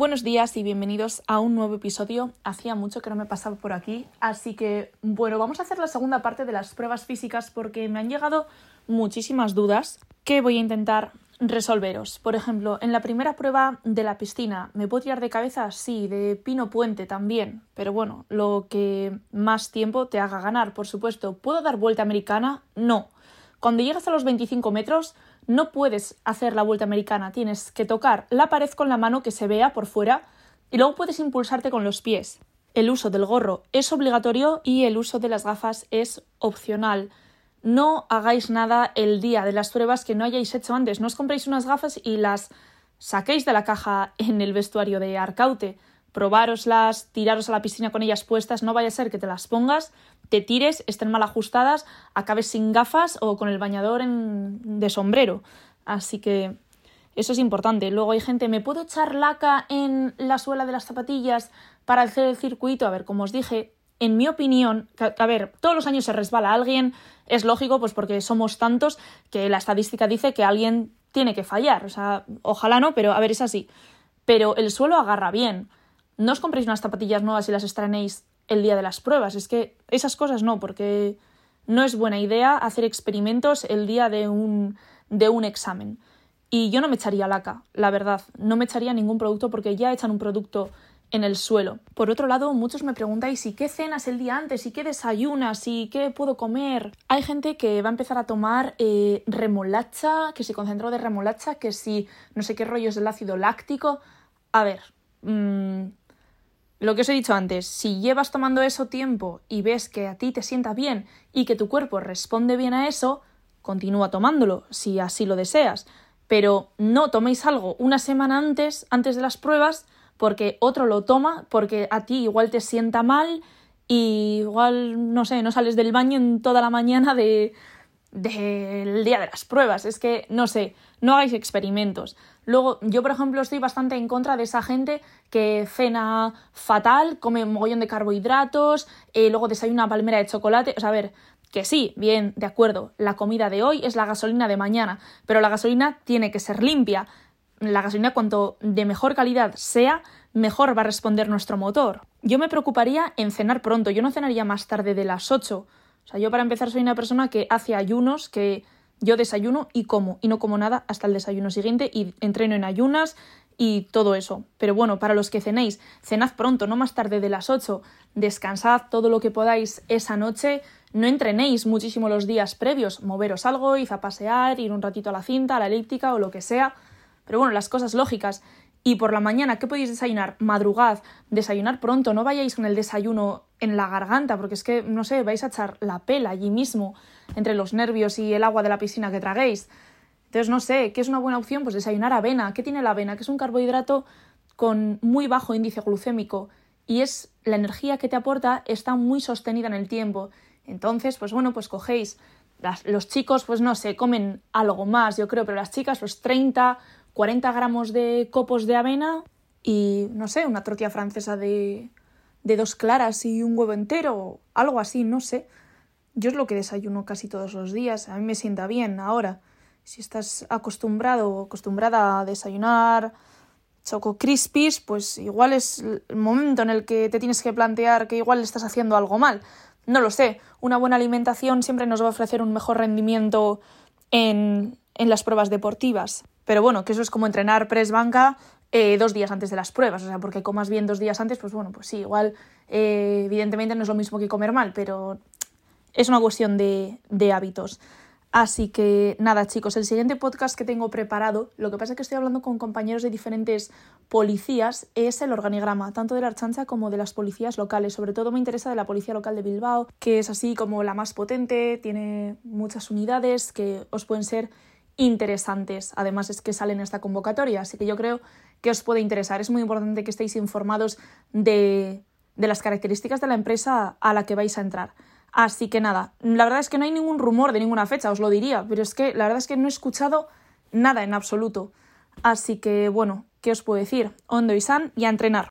Buenos días y bienvenidos a un nuevo episodio. Hacía mucho que no me pasaba por aquí, así que bueno, vamos a hacer la segunda parte de las pruebas físicas porque me han llegado muchísimas dudas que voy a intentar resolveros. Por ejemplo, en la primera prueba de la piscina, ¿me puedo tirar de cabeza? Sí, de pino puente también, pero bueno, lo que más tiempo te haga ganar, por supuesto. ¿Puedo dar vuelta americana? No. Cuando llegas a los 25 metros, no puedes hacer la vuelta americana, tienes que tocar la pared con la mano que se vea por fuera y luego puedes impulsarte con los pies. El uso del gorro es obligatorio y el uso de las gafas es opcional. No hagáis nada el día de las pruebas que no hayáis hecho antes. No os compréis unas gafas y las saquéis de la caja en el vestuario de Arcaute. Probároslas, tiraros a la piscina con ellas puestas, no vaya a ser que te las pongas, te tires, estén mal ajustadas, acabes sin gafas o con el bañador en... de sombrero. Así que eso es importante. Luego hay gente, ¿me puedo echar laca en la suela de las zapatillas para hacer el circuito? A ver, como os dije, en mi opinión, a ver, todos los años se resbala alguien, es lógico, pues porque somos tantos que la estadística dice que alguien tiene que fallar. O sea, ojalá no, pero a ver, es así. Pero el suelo agarra bien. No os compréis unas zapatillas nuevas y las estrenéis el día de las pruebas. Es que esas cosas no, porque no es buena idea hacer experimentos el día de un, de un examen. Y yo no me echaría laca, la verdad. No me echaría ningún producto porque ya echan un producto en el suelo. Por otro lado, muchos me preguntáis ¿y qué cenas el día antes? ¿y qué desayunas? ¿y qué puedo comer? Hay gente que va a empezar a tomar eh, remolacha, que se concentró de remolacha, que si no sé qué rollos del ácido láctico. A ver, mmm, lo que os he dicho antes, si llevas tomando eso tiempo y ves que a ti te sienta bien y que tu cuerpo responde bien a eso, continúa tomándolo, si así lo deseas. Pero no toméis algo una semana antes, antes de las pruebas, porque otro lo toma, porque a ti igual te sienta mal y igual, no sé, no sales del baño en toda la mañana de del día de las pruebas. Es que, no sé, no hagáis experimentos. Luego, yo, por ejemplo, estoy bastante en contra de esa gente que cena fatal, come un mogollón de carbohidratos, eh, luego desayuna palmera de chocolate. O sea, a ver, que sí, bien, de acuerdo, la comida de hoy es la gasolina de mañana, pero la gasolina tiene que ser limpia la gasolina cuanto de mejor calidad sea, mejor va a responder nuestro motor. Yo me preocuparía en cenar pronto, yo no cenaría más tarde de las 8. O sea, yo para empezar soy una persona que hace ayunos, que yo desayuno y como, y no como nada hasta el desayuno siguiente y entreno en ayunas y todo eso. Pero bueno, para los que cenéis, cenad pronto, no más tarde de las 8, descansad todo lo que podáis esa noche, no entrenéis muchísimo los días previos, moveros algo, id a pasear, ir un ratito a la cinta, a la elíptica o lo que sea, pero bueno, las cosas lógicas. Y por la mañana, ¿qué podéis desayunar? Madrugad, desayunar pronto, no vayáis con el desayuno en la garganta, porque es que, no sé, vais a echar la pela allí mismo, entre los nervios y el agua de la piscina que traguéis. Entonces, no sé, ¿qué es una buena opción? Pues desayunar avena. ¿Qué tiene la avena? Que es un carbohidrato con muy bajo índice glucémico y es la energía que te aporta está muy sostenida en el tiempo. Entonces, pues bueno, pues cogéis. Los chicos, pues no sé, comen algo más, yo creo, pero las chicas, los 30 40 gramos de copos de avena y, no sé, una tortilla francesa de, de dos claras y un huevo entero, algo así, no sé. Yo es lo que desayuno casi todos los días, a mí me sienta bien ahora. Si estás acostumbrado o acostumbrada a desayunar choco crispies, pues igual es el momento en el que te tienes que plantear que igual estás haciendo algo mal. No lo sé, una buena alimentación siempre nos va a ofrecer un mejor rendimiento en, en las pruebas deportivas. Pero bueno, que eso es como entrenar press banca eh, dos días antes de las pruebas, o sea, porque comas bien dos días antes, pues bueno, pues sí, igual eh, evidentemente no es lo mismo que comer mal, pero es una cuestión de, de hábitos. Así que nada, chicos, el siguiente podcast que tengo preparado, lo que pasa es que estoy hablando con compañeros de diferentes policías, es el organigrama, tanto de la Archancha como de las policías locales. Sobre todo me interesa de la policía local de Bilbao, que es así como la más potente, tiene muchas unidades que os pueden ser interesantes. Además es que salen en esta convocatoria, así que yo creo que os puede interesar. Es muy importante que estéis informados de, de las características de la empresa a la que vais a entrar. Así que nada, la verdad es que no hay ningún rumor de ninguna fecha, os lo diría, pero es que la verdad es que no he escuchado nada en absoluto. Así que bueno, ¿qué os puedo decir? Hondo y San y a entrenar.